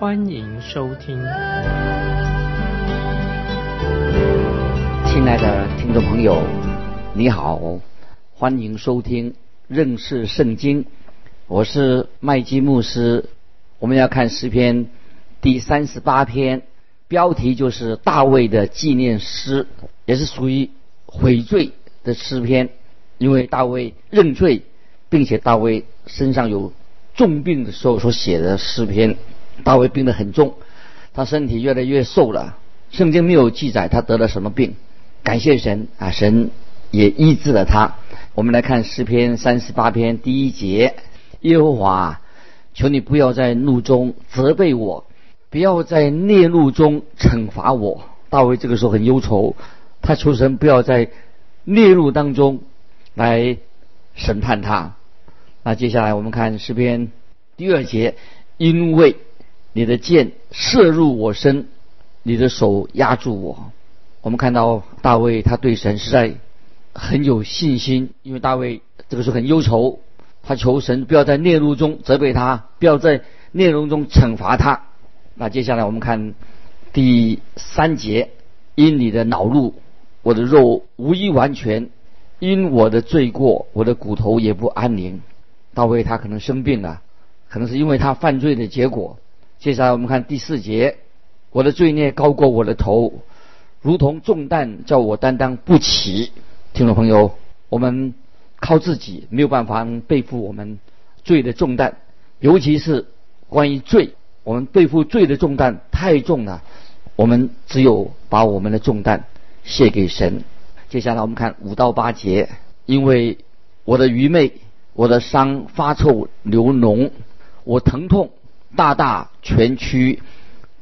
欢迎收听。亲爱的听众朋友，你好，欢迎收听认识圣经。我是麦基牧师，我们要看诗篇第三十八篇，标题就是大卫的纪念诗，也是属于悔罪的诗篇，因为大卫认罪，并且大卫身上有重病的时候所写的诗篇。大卫病得很重，他身体越来越瘦了，圣经没有记载他得了什么病。感谢神啊，神也医治了他。我们来看诗篇三十八篇第一节。耶和华，求你不要在怒中责备我，不要在烈怒中惩罚我。大卫这个时候很忧愁，他求神不要在烈怒当中来审判他。那接下来我们看诗篇第二节，因为你的箭射入我身，你的手压住我。我们看到大卫他对神实在很有信心，因为大卫这个时候很忧愁。他求神不要在孽怒中责备他，不要在孽怒中惩罚他。那接下来我们看第三节：因你的恼怒，我的肉无一完全；因我的罪过，我的骨头也不安宁。大卫他可能生病了，可能是因为他犯罪的结果。接下来我们看第四节：我的罪孽高过我的头，如同重担叫我担当不起。听众朋友，我们。靠自己没有办法背负我们罪的重担，尤其是关于罪，我们背负罪的重担太重了。我们只有把我们的重担卸给神。接下来我们看五到八节，因为我的愚昧，我的伤发臭流脓，我疼痛大大蜷曲，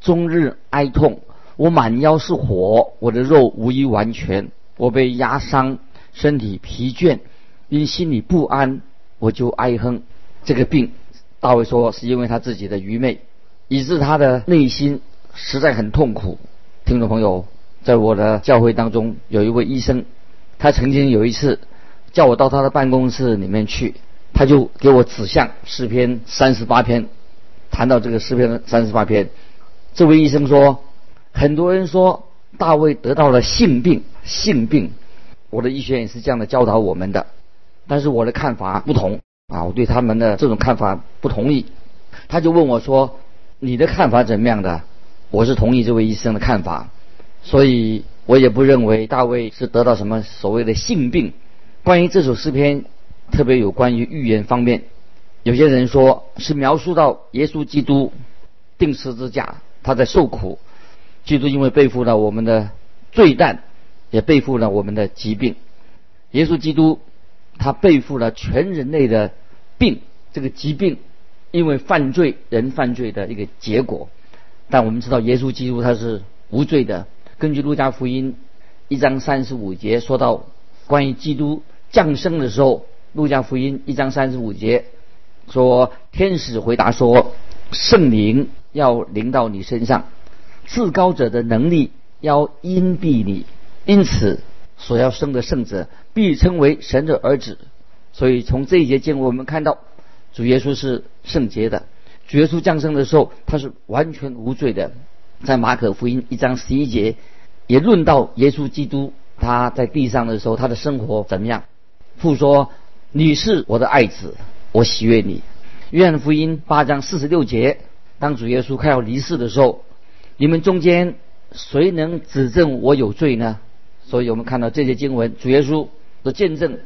终日哀痛，我满腰是火，我的肉无一完全，我被压伤，身体疲倦。因心里不安，我就哀哼。这个病，大卫说是因为他自己的愚昧，以致他的内心实在很痛苦。听众朋友，在我的教会当中有一位医生，他曾经有一次叫我到他的办公室里面去，他就给我指向诗篇三十八篇，谈到这个诗篇三十八篇，这位医生说，很多人说大卫得到了性病，性病，我的医学院是这样的教导我们的。但是我的看法不同啊，我对他们的这种看法不同意。他就问我说：“你的看法怎么样的？”我是同意这位医生的看法，所以我也不认为大卫是得到什么所谓的性病。关于这首诗篇，特别有关于预言方面，有些人说是描述到耶稣基督钉十字架，他在受苦，基督因为背负了我们的罪担，也背负了我们的疾病，耶稣基督。他背负了全人类的病，这个疾病，因为犯罪人犯罪的一个结果。但我们知道，耶稣基督他是无罪的。根据路加福音一章三十五节说到，关于基督降生的时候，路加福音一章三十五节说，天使回答说，圣灵要临到你身上，至高者的能力要荫蔽你，因此。所要生的圣者必称为神的儿子，所以从这一节经文我们看到，主耶稣是圣洁的。主耶稣降生的时候，他是完全无罪的。在马可福音一章十一节，也论到耶稣基督他在地上的时候，他的生活怎么样？父说：“你是我的爱子，我喜悦你。”约翰福音八章四十六节，当主耶稣快要离世的时候，你们中间谁能指证我有罪呢？所以我们看到这些经文，主耶稣的见证，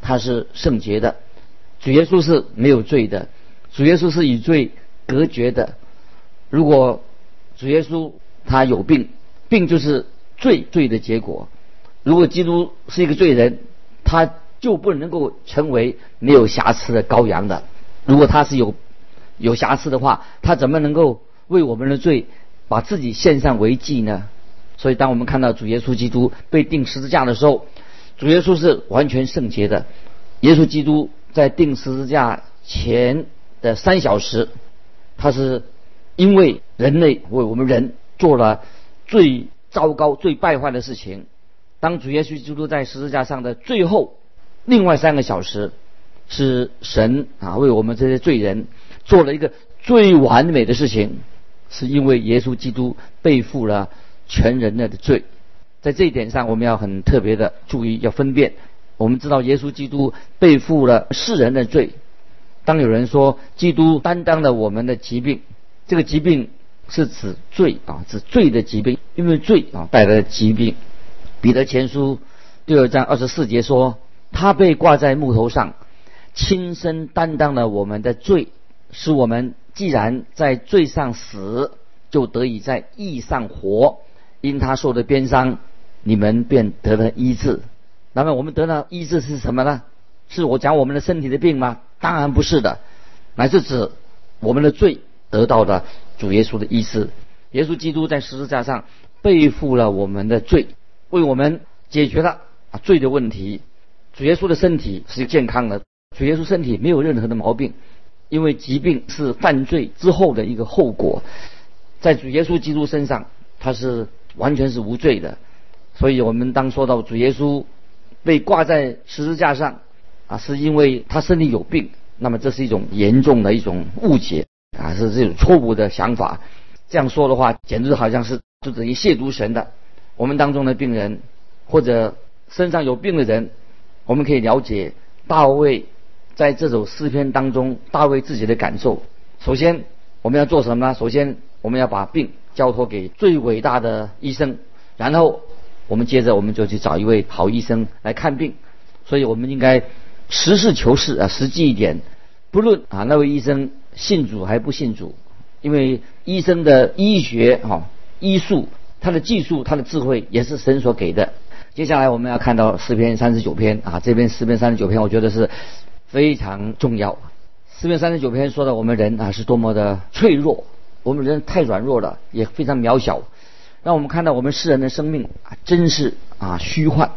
他是圣洁的，主耶稣是没有罪的，主耶稣是与罪隔绝的。如果主耶稣他有病，病就是罪罪的结果。如果基督是一个罪人，他就不能够成为没有瑕疵的羔羊的。如果他是有有瑕疵的话，他怎么能够为我们的罪把自己献上为祭呢？所以，当我们看到主耶稣基督被钉十字架的时候，主耶稣是完全圣洁的。耶稣基督在钉十字架前的三小时，他是因为人类为我们人做了最糟糕、最败坏的事情。当主耶稣基督在十字架上的最后另外三个小时，是神啊为我们这些罪人做了一个最完美的事情，是因为耶稣基督背负了全人类的罪。在这一点上，我们要很特别的注意，要分辨。我们知道耶稣基督背负了世人的罪。当有人说基督担当了我们的疾病，这个疾病是指罪啊，指罪的疾病，因为罪啊带来的疾病。彼得前书第二章二十四节说，他被挂在木头上，亲身担当了我们的罪，使我们既然在罪上死，就得以在义上活。因他受的鞭伤，你们便得了医治。那么我们得到医治是什么呢？是我讲我们的身体的病吗？当然不是的，乃是指我们的罪得到了主耶稣的医治。耶稣基督在十字架上背负了我们的罪。为我们解决了啊罪的问题，主耶稣的身体是健康的，主耶稣身体没有任何的毛病，因为疾病是犯罪之后的一个后果，在主耶稣基督身上他是完全是无罪的，所以我们当说到主耶稣被挂在十字架上啊，是因为他身体有病，那么这是一种严重的一种误解啊，是这种错误的想法，这样说的话，简直好像是就等于亵渎神的。我们当中的病人，或者身上有病的人，我们可以了解大卫在这首诗篇当中，大卫自己的感受。首先，我们要做什么呢？首先，我们要把病交托给最伟大的医生，然后我们接着我们就去找一位好医生来看病。所以我们应该实事求是啊，实际一点，不论啊那位医生信主还不信主，因为医生的医学哈医术。他的技术，他的智慧也是神所给的。接下来我们要看到诗篇三十九篇啊，这篇诗篇三十九篇，我觉得是非常重要。诗篇三十九篇说的我们人啊是多么的脆弱，我们人太软弱了，也非常渺小。让我们看到我们世人的生命啊，真是啊虚幻。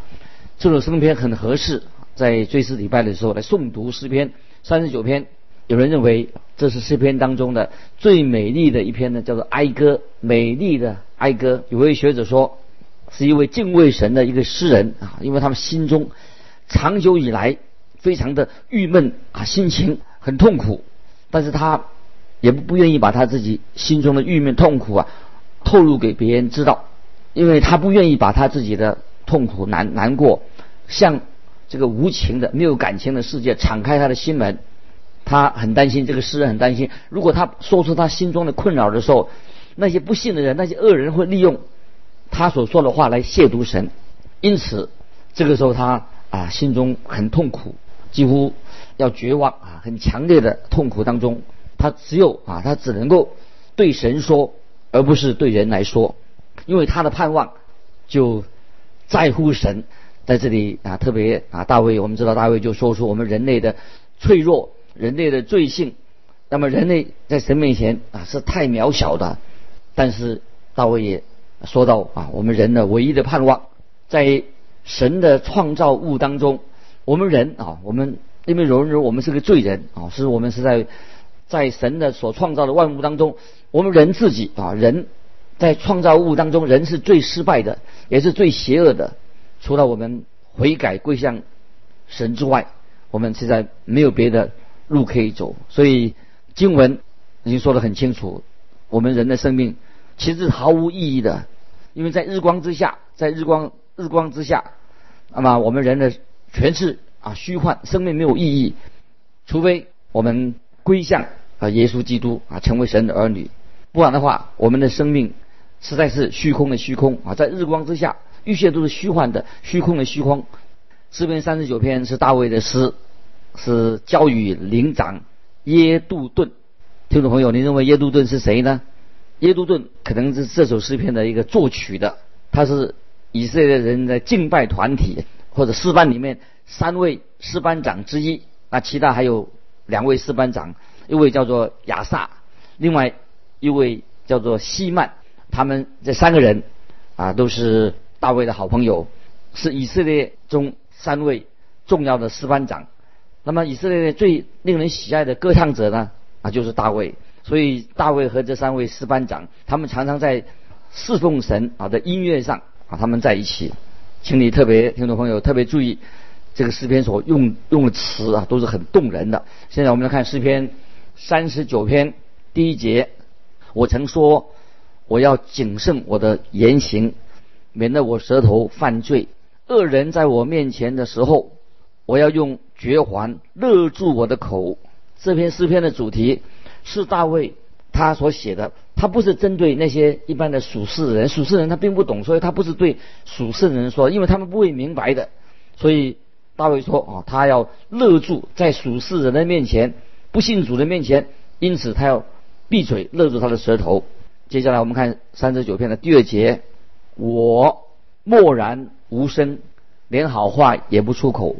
这首诗篇很合适在追思礼拜的时候来诵读诗篇三十九篇。有人认为这是诗篇当中的最美丽的一篇呢，叫做哀歌，美丽的哀歌。有位学者说，是一位敬畏神的一个诗人啊，因为他们心中长久以来非常的郁闷啊，心情很痛苦，但是他也不不愿意把他自己心中的郁闷痛苦啊透露给别人知道，因为他不愿意把他自己的痛苦难难过向这个无情的没有感情的世界敞开他的心门。他很担心，这个诗人很担心，如果他说出他心中的困扰的时候，那些不信的人，那些恶人会利用他所说的话来亵渎神。因此，这个时候他啊心中很痛苦，几乎要绝望啊，很强烈的痛苦当中，他只有啊他只能够对神说，而不是对人来说，因为他的盼望就在乎神。在这里啊，特别啊，大卫，我们知道大卫就说出我们人类的脆弱。人类的罪性，那么人类在神面前啊是太渺小的，但是大卫也说到啊，我们人的唯一的盼望，在神的创造物当中，我们人啊，我们因为荣人我们是个罪人啊，是我们是在在神的所创造的万物当中，我们人自己啊，人在创造物当中，人是最失败的，也是最邪恶的，除了我们悔改归向神之外，我们现在没有别的。路可以走，所以经文已经说得很清楚，我们人的生命其实毫无意义的，因为在日光之下，在日光日光之下，那么我们人的全是啊虚幻，生命没有意义，除非我们归向啊耶稣基督啊，成为神的儿女，不然的话，我们的生命实在是虚空的虚空啊，在日光之下，一切都是虚幻的虚空的虚空。诗篇三十九篇是大卫的诗。是教育灵长耶杜顿，听众朋友，您认为耶杜顿是谁呢？耶杜顿可能是这首诗篇的一个作曲的，他是以色列人的敬拜团体或者诗班里面三位诗班长之一。那其他还有两位诗班长，一位叫做亚萨，另外一位叫做希曼。他们这三个人啊，都是大卫的好朋友，是以色列中三位重要的诗班长。那么以色列最令人喜爱的歌唱者呢，啊，就是大卫。所以大卫和这三位诗班长，他们常常在侍奉神啊的音乐上啊，他们在一起。请你特别听众朋友特别注意，这个诗篇所用用的词啊，都是很动人的。现在我们来看诗篇三十九篇第一节，我曾说我要谨慎我的言行，免得我舌头犯罪。恶人在我面前的时候，我要用绝环勒住我的口。这篇诗篇的主题是大卫他所写的。他不是针对那些一般的属世人，属世人他并不懂，所以他不是对属世人说，因为他们不会明白的。所以大卫说啊，他要勒住在属世人的面前，不信主的面前，因此他要闭嘴，勒住他的舌头。接下来我们看三十九篇的第二节，我默然无声，连好话也不出口，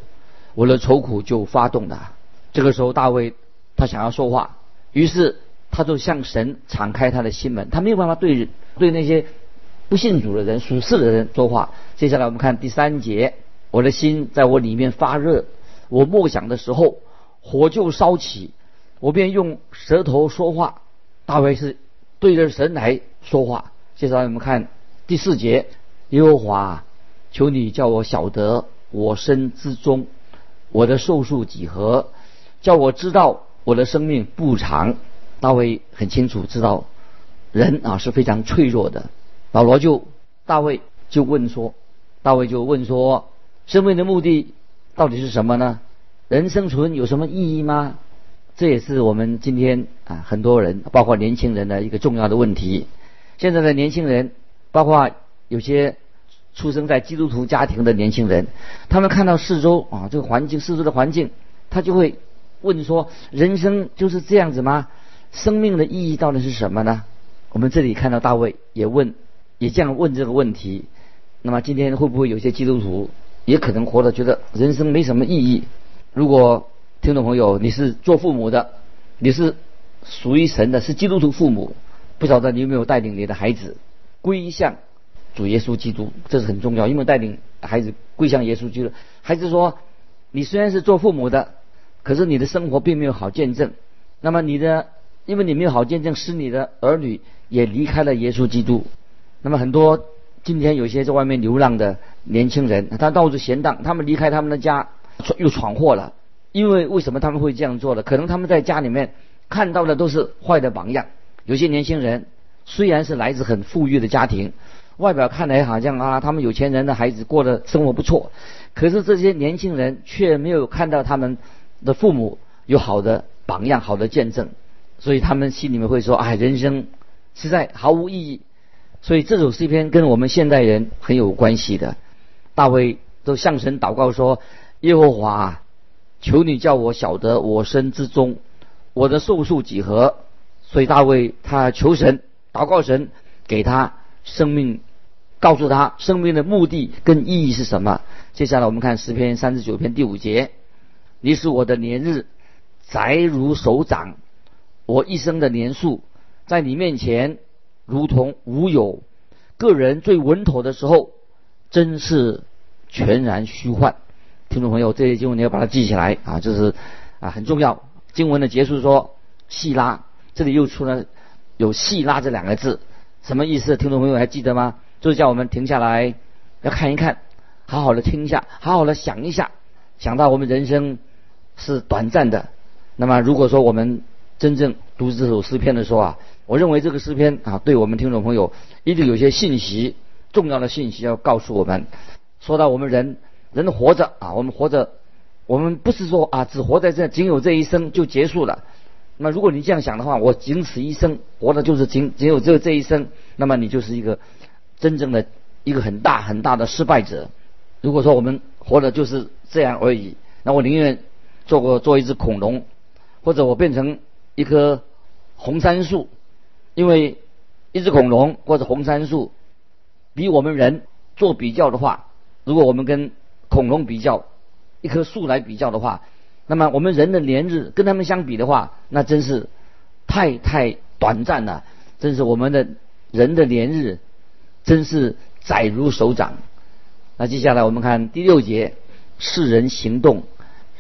我的愁苦就发动了。这个时候大卫他想要说话，于是。他就向神敞开他的心门，他没有办法对对那些不信主的人、属世的人说话。接下来我们看第三节，我的心在我里面发热，我默想的时候，火就烧起，我便用舌头说话。大卫是对着神来说话。接下来我们看第四节，耶和华，求你叫我晓得我身之中，我的寿数几何，叫我知道我的生命不长。大卫很清楚知道，人啊是非常脆弱的。保罗就大卫就问说，大卫就问说，生命的目的到底是什么呢？人生存有什么意义吗？这也是我们今天啊很多人，包括年轻人的一个重要的问题。现在的年轻人，包括有些出生在基督徒家庭的年轻人，他们看到四周啊这个环境，四周的环境，他就会问说，人生就是这样子吗？生命的意义到底是什么呢？我们这里看到大卫也问，也这样问这个问题。那么今天会不会有些基督徒也可能活得觉得人生没什么意义？如果听众朋友你是做父母的，你是属于神的，是基督徒父母，不晓得你有没有带领你的孩子归向主耶稣基督？这是很重要，因为带领孩子归向耶稣基督。孩子说，你虽然是做父母的，可是你的生活并没有好见证。那么你的。因为你没有好见证，使你的儿女也离开了耶稣基督。那么很多今天有些在外面流浪的年轻人，他到处闲荡，他们离开他们的家，又闯祸了。因为为什么他们会这样做的？可能他们在家里面看到的都是坏的榜样。有些年轻人虽然是来自很富裕的家庭，外表看来好像啊，他们有钱人的孩子过得生活不错，可是这些年轻人却没有看到他们的父母有好的榜样、好的见证。所以他们心里面会说：“哎，人生实在毫无意义。”所以这首诗篇跟我们现代人很有关系的。大卫都向神祷告说：“耶和华，求你叫我晓得我身之中，我的寿数几何。”所以大卫他求神祷告神，给他生命，告诉他生命的目的跟意义是什么。接下来我们看诗篇三十九篇第五节：“你使我的年日窄如手掌。”我一生的年数，在你面前如同无有。个人最稳妥的时候，真是全然虚幻。听众朋友，这些经文你要把它记起来啊，这是啊很重要。经文的结束说“细拉”，这里又出了有“细拉”这两个字，什么意思？听众朋友还记得吗？就是叫我们停下来，要看一看，好好的听一下，好好的想一下，想到我们人生是短暂的。那么如果说我们真正读这首诗篇的时候啊，我认为这个诗篇啊，对我们听众朋友一定有些信息，重要的信息要告诉我们。说到我们人，人活着啊，我们活着，我们不是说啊，只活在这，仅有这一生就结束了。那么如果你这样想的话，我仅此一生，活的就是仅仅有这这一生，那么你就是一个真正的一个很大很大的失败者。如果说我们活的就是这样而已，那我宁愿做过做一只恐龙，或者我变成。一棵红杉树，因为一只恐龙或者红杉树比我们人做比较的话，如果我们跟恐龙比较，一棵树来比较的话，那么我们人的年日跟他们相比的话，那真是太太短暂了，真是我们的人的年日真是窄如手掌。那接下来我们看第六节，世人行动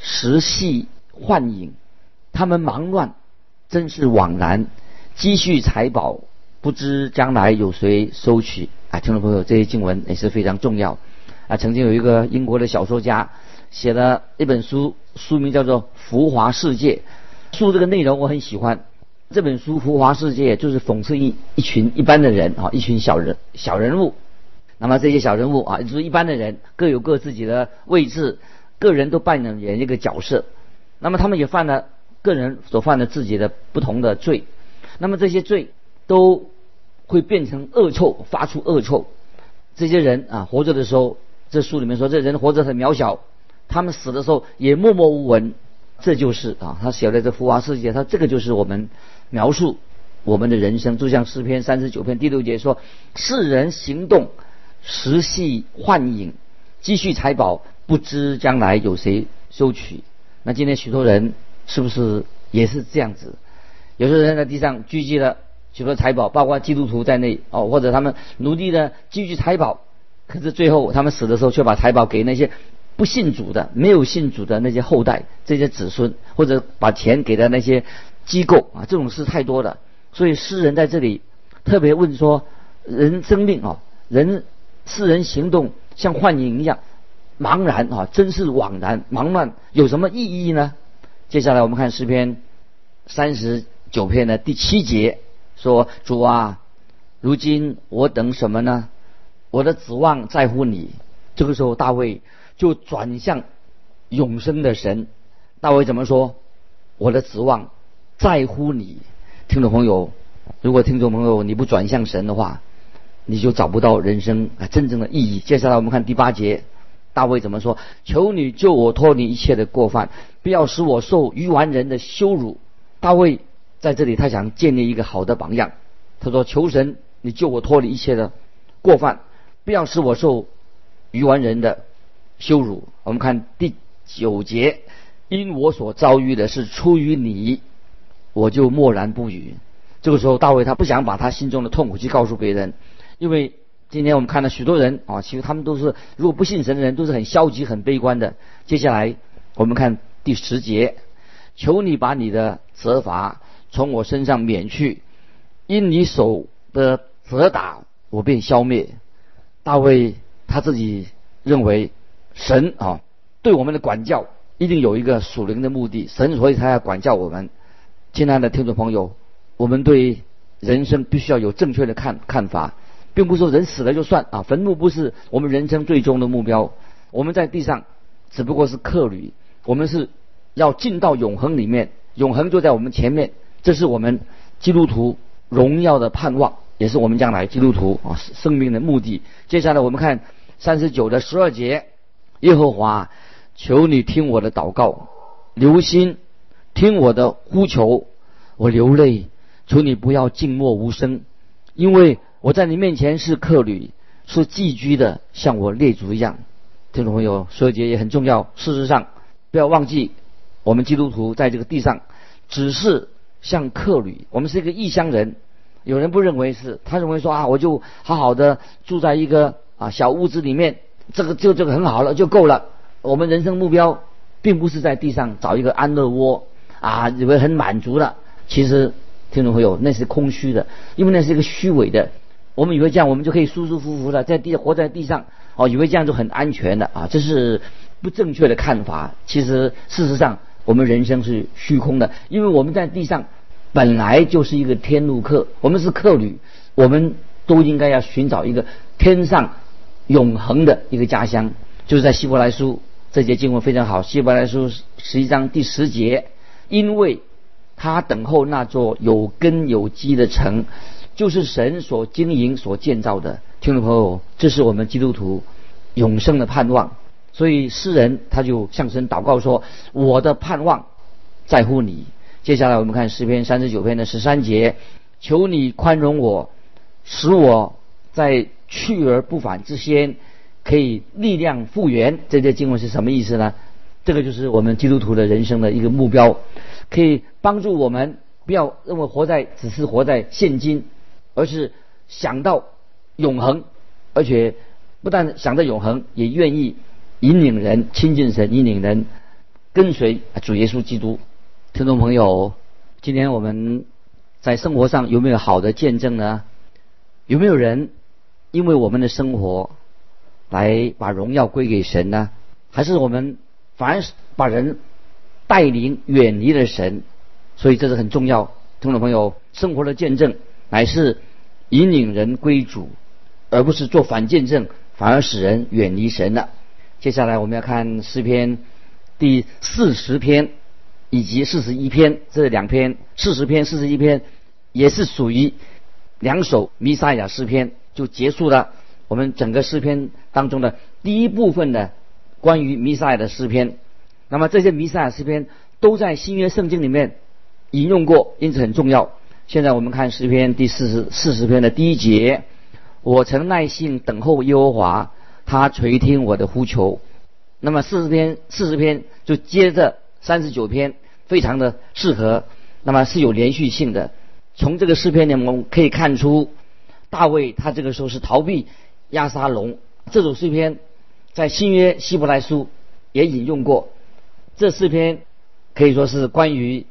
时系幻影，他们忙乱真是枉然，积蓄财宝不知将来有谁收取啊！听众朋友，这些经文也是非常重要啊。曾经有一个英国的小说家写了一本书，书名叫做《浮华世界》，书这个内容我很喜欢。这本书《浮华世界》就是讽刺一一群一般的人啊，一群小人小人物。那么这些小人物啊，就是一般的人，各有各自己的位置，个人都扮演一个角色。那么他们也犯了个人所犯的自己的不同的罪。那么这些罪都会变成恶臭，发出恶臭。这些人啊，活着的时候，这书里面说，这人活着很渺小；他们死的时候也默默无闻。这就是啊，他写的这浮华世界，他这个就是我们描述我们的人生，就像诗篇三十九篇第六节说：世人行动。时系幻影，积蓄财宝，不知将来有谁收取。那今天许多人是不是也是这样子？有些人在地上聚集了许多财宝，包括基督徒在内哦，或者他们努力的聚集财宝，可是最后他们死的时候却把财宝给那些不信主的、没有信主的那些后代、这些子孙，或者把钱给了那些机构啊，这种事太多了。所以诗人在这里特别问说：人生命啊，人。世人行动像幻影一样，茫然啊，真是枉然，忙乱有什么意义呢？接下来我们看诗篇三十九篇的第七节，说：“主啊，如今我等什么呢？我的指望在乎你。”这个时候，大卫就转向永生的神。大卫怎么说？我的指望在乎你。听众朋友，如果听众朋友你不转向神的话，你就找不到人生啊真正的意义。接下来我们看第八节，大卫怎么说？求你救我脱离一切的过犯，不要使我受愚顽人的羞辱。大卫在这里，他想建立一个好的榜样。他说：“求神，你救我脱离一切的过犯，不要使我受愚顽人的羞辱。”我们看第九节，因我所遭遇的是出于你，我就默然不语。这个时候，大卫他不想把他心中的痛苦去告诉别人。因为今天我们看到许多人啊，其实他们都是如果不信神的人，都是很消极、很悲观的。接下来我们看第十节，求你把你的责罚从我身上免去，因你手的责打，我便消灭。大卫他自己认为神啊对我们的管教一定有一个属灵的目的，神所以他要管教我们。亲爱的听众朋友，我们对人生必须要有正确的看看法。并不是说人死了就算啊，坟墓不是我们人生最终的目标。我们在地上只不过是客旅，我们是要进到永恒里面，永恒就在我们前面。这是我们基督徒荣耀的盼望，也是我们将来基督徒啊生命的目的。接下来我们看三十九的十二节，耶和华，求你听我的祷告，留心听我的呼求，我流泪，求你不要静默无声，因为。我在你面前是客旅，是寄居的，像我列祖一样。听众朋友，说节也很重要。事实上，不要忘记，我们基督徒在这个地上只是像客旅，我们是一个异乡人。有人不认为是，他认为说啊，我就好好的住在一个啊小屋子里面，这个就这个很好了，就够了。我们人生目标并不是在地上找一个安乐窝啊，以为很满足了。其实，听众朋友，那是空虚的，因为那是一个虚伪的。我们以为这样，我们就可以舒舒服服的在地活在地上，哦，以为这样就很安全的啊，这是不正确的看法。其实事实上，我们人生是虚空的，因为我们在地上本来就是一个天路客，我们是客旅，我们都应该要寻找一个天上永恒的一个家乡。就是在希伯来书这节经文非常好，希伯来书十一章第十节，因为他等候那座有根有基的城。就是神所经营、所建造的，听众朋友，这是我们基督徒永生的盼望。所以诗人他就向神祷告说：“我的盼望在乎你。”接下来我们看诗篇三十九篇的十三节：“求你宽容我，使我在去而不返之先可以力量复原。”这些经文是什么意思呢？这个就是我们基督徒的人生的一个目标，可以帮助我们不要认为活在只是活在现今。而是想到永恒，而且不但想到永恒，也愿意引领人亲近神，引领人跟随主耶稣基督。听众朋友，今天我们在生活上有没有好的见证呢？有没有人因为我们的生活来把荣耀归给神呢？还是我们反而是把人带领远离了神？所以这是很重要。听众朋友，生活的见证乃是引领人归主，而不是做反见证，反而使人远离神了。接下来我们要看诗篇第四十篇以及四十一篇这两篇，四十篇、四十一篇也是属于。两首弥撒亚诗篇就结束了我们整个诗篇当中的第一部分的关于弥撒亚的诗篇。那么这些弥撒亚诗篇都在新约圣经里面引用过，因此很重要。现在我们看诗篇第四十四十篇的第一节：我曾耐心等候耶和华，他垂听我的呼求。那么四十篇四十篇就接着三十九篇，非常的适合，那么是有连续性的。从这个诗篇里，我们可以看出，大卫他这个时候是逃避亚沙龙。这首诗篇在新约希伯来书也引用过。这诗篇可以说是关于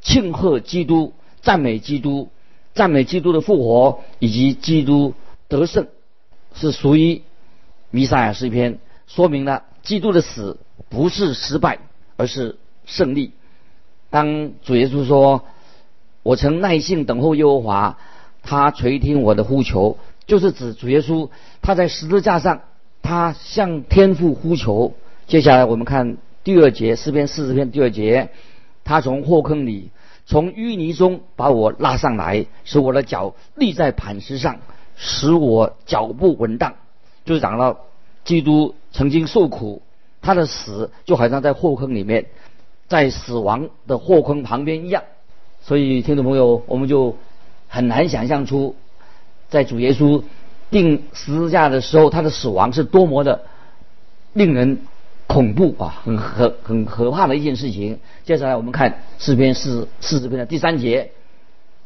庆贺基督、赞美基督、赞美基督的复活以及基督得胜，是属于弥撒亚诗篇，说明了基督的死不是失败，而是胜利。当主耶稣说。我曾耐心等候耶和华，他垂听我的呼求，就是指主耶稣他在十字架上，他向天父呼求。接下来我们看第二节诗篇四十篇第二节，他从祸坑里，从淤泥中把我拉上来，使我的脚立在磐石上，使我脚步稳当。就是讲到基督曾经受苦，他的死就好像在火坑里面，在死亡的火坑旁边一样。所以，听众朋友，我们就很难想象出，在主耶稣钉十字架的时候，他的死亡是多么的令人恐怖啊，很很很可怕的一件事情。接下来，我们看诗篇四四十篇的第三节，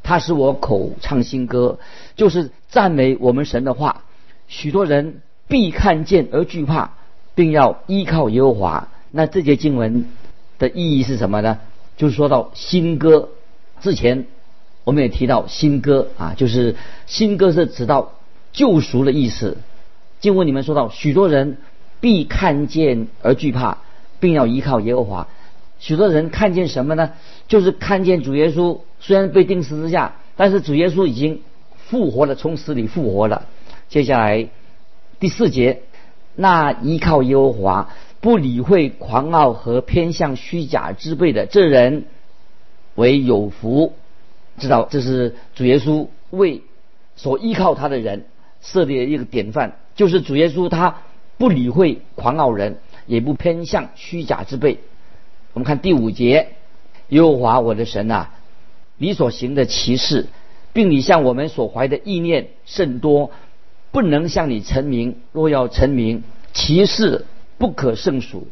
他使我口唱新歌，就是赞美我们神的话。许多人必看见而惧怕，并要依靠耶和华。那这节经文的意义是什么呢？就是说到新歌。之前我们也提到新歌啊，就是新歌是指到救赎的意思。经文里面说到，许多人必看见而惧怕，并要依靠耶和华。许多人看见什么呢？就是看见主耶稣虽然被钉十字架，但是主耶稣已经复活了，从死里复活了。接下来第四节，那依靠耶和华、不理会狂傲和偏向虚假之辈的这人。为有福，知道这是主耶稣为所依靠他的人设立的一个典范，就是主耶稣他不理会狂傲人，也不偏向虚假之辈。我们看第五节，耶和华我的神啊，你所行的奇事，并你向我们所怀的意念甚多，不能向你成名。若要成名，奇事不可胜数。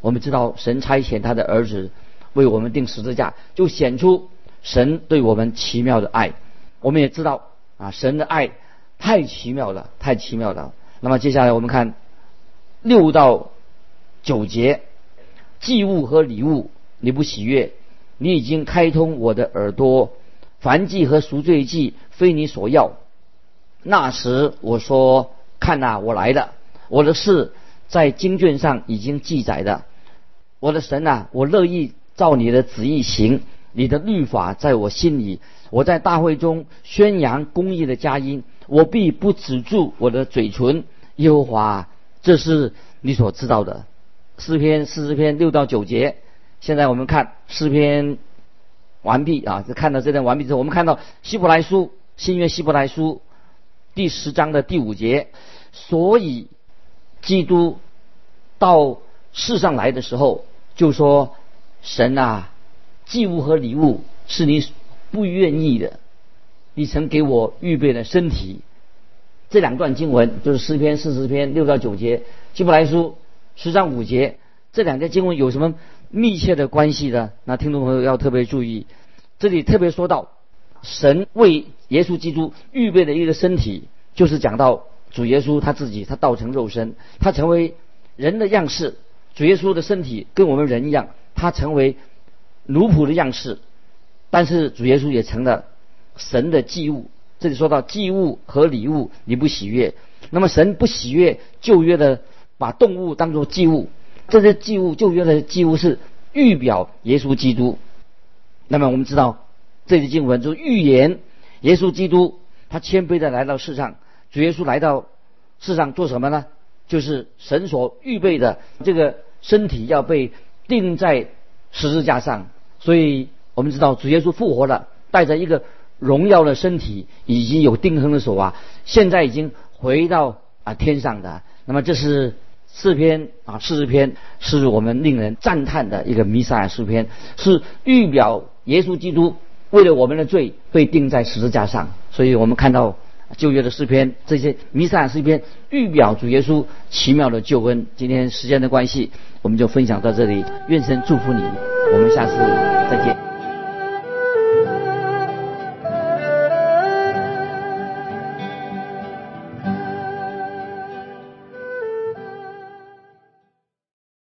我们知道神差遣他的儿子。为我们定十字架，就显出神对我们奇妙的爱。我们也知道啊，神的爱太奇妙了，太奇妙了。那么接下来我们看六到九节，祭物和礼物你不喜悦，你已经开通我的耳朵，凡祭和赎罪祭非你所要。那时我说：看呐，我来了，我的事在经卷上已经记载的。我的神呐，我乐意。照你的旨意行，你的律法在我心里。我在大会中宣扬公义的佳音，我必不止住我的嘴唇。耶和华，这是你所知道的。诗篇四十篇六到九节。现在我们看诗篇完毕啊，就看到这段完毕之后，我们看到希伯来书新约希伯来书第十章的第五节。所以基督到世上来的时候，就说。神啊，祭物和礼物是你不愿意的，你曾给我预备了身体。这两段经文就是诗篇四十篇六到九节，希伯来书十章五节，这两节经文有什么密切的关系呢？那听众朋友要特别注意，这里特别说到神为耶稣基督预备的一个身体，就是讲到主耶稣他自己，他道成肉身，他成为人的样式。主耶稣的身体跟我们人一样，他成为奴仆的样式，但是主耶稣也成了神的祭物。这里说到祭物和礼物，你不喜悦，那么神不喜悦旧约的把动物当做祭物，这些祭物旧约的祭物是预表耶稣基督。那么我们知道这节经文就预言耶稣基督他谦卑的来到世上，主耶稣来到世上做什么呢？就是神所预备的。这个身体要被钉在十字架上，所以我们知道主耶稣复活了，带着一个荣耀的身体，已经有钉痕的手啊，现在已经回到啊天上的。那么这是四篇啊，四十篇是我们令人赞叹的一个弥撒亚诗篇，是预表耶稣基督为了我们的罪被钉在十字架上，所以我们看到。旧约的诗篇，这些弥撒诗篇预表主耶稣奇妙的救恩。今天时间的关系，我们就分享到这里。愿神祝福你，我们下次再见。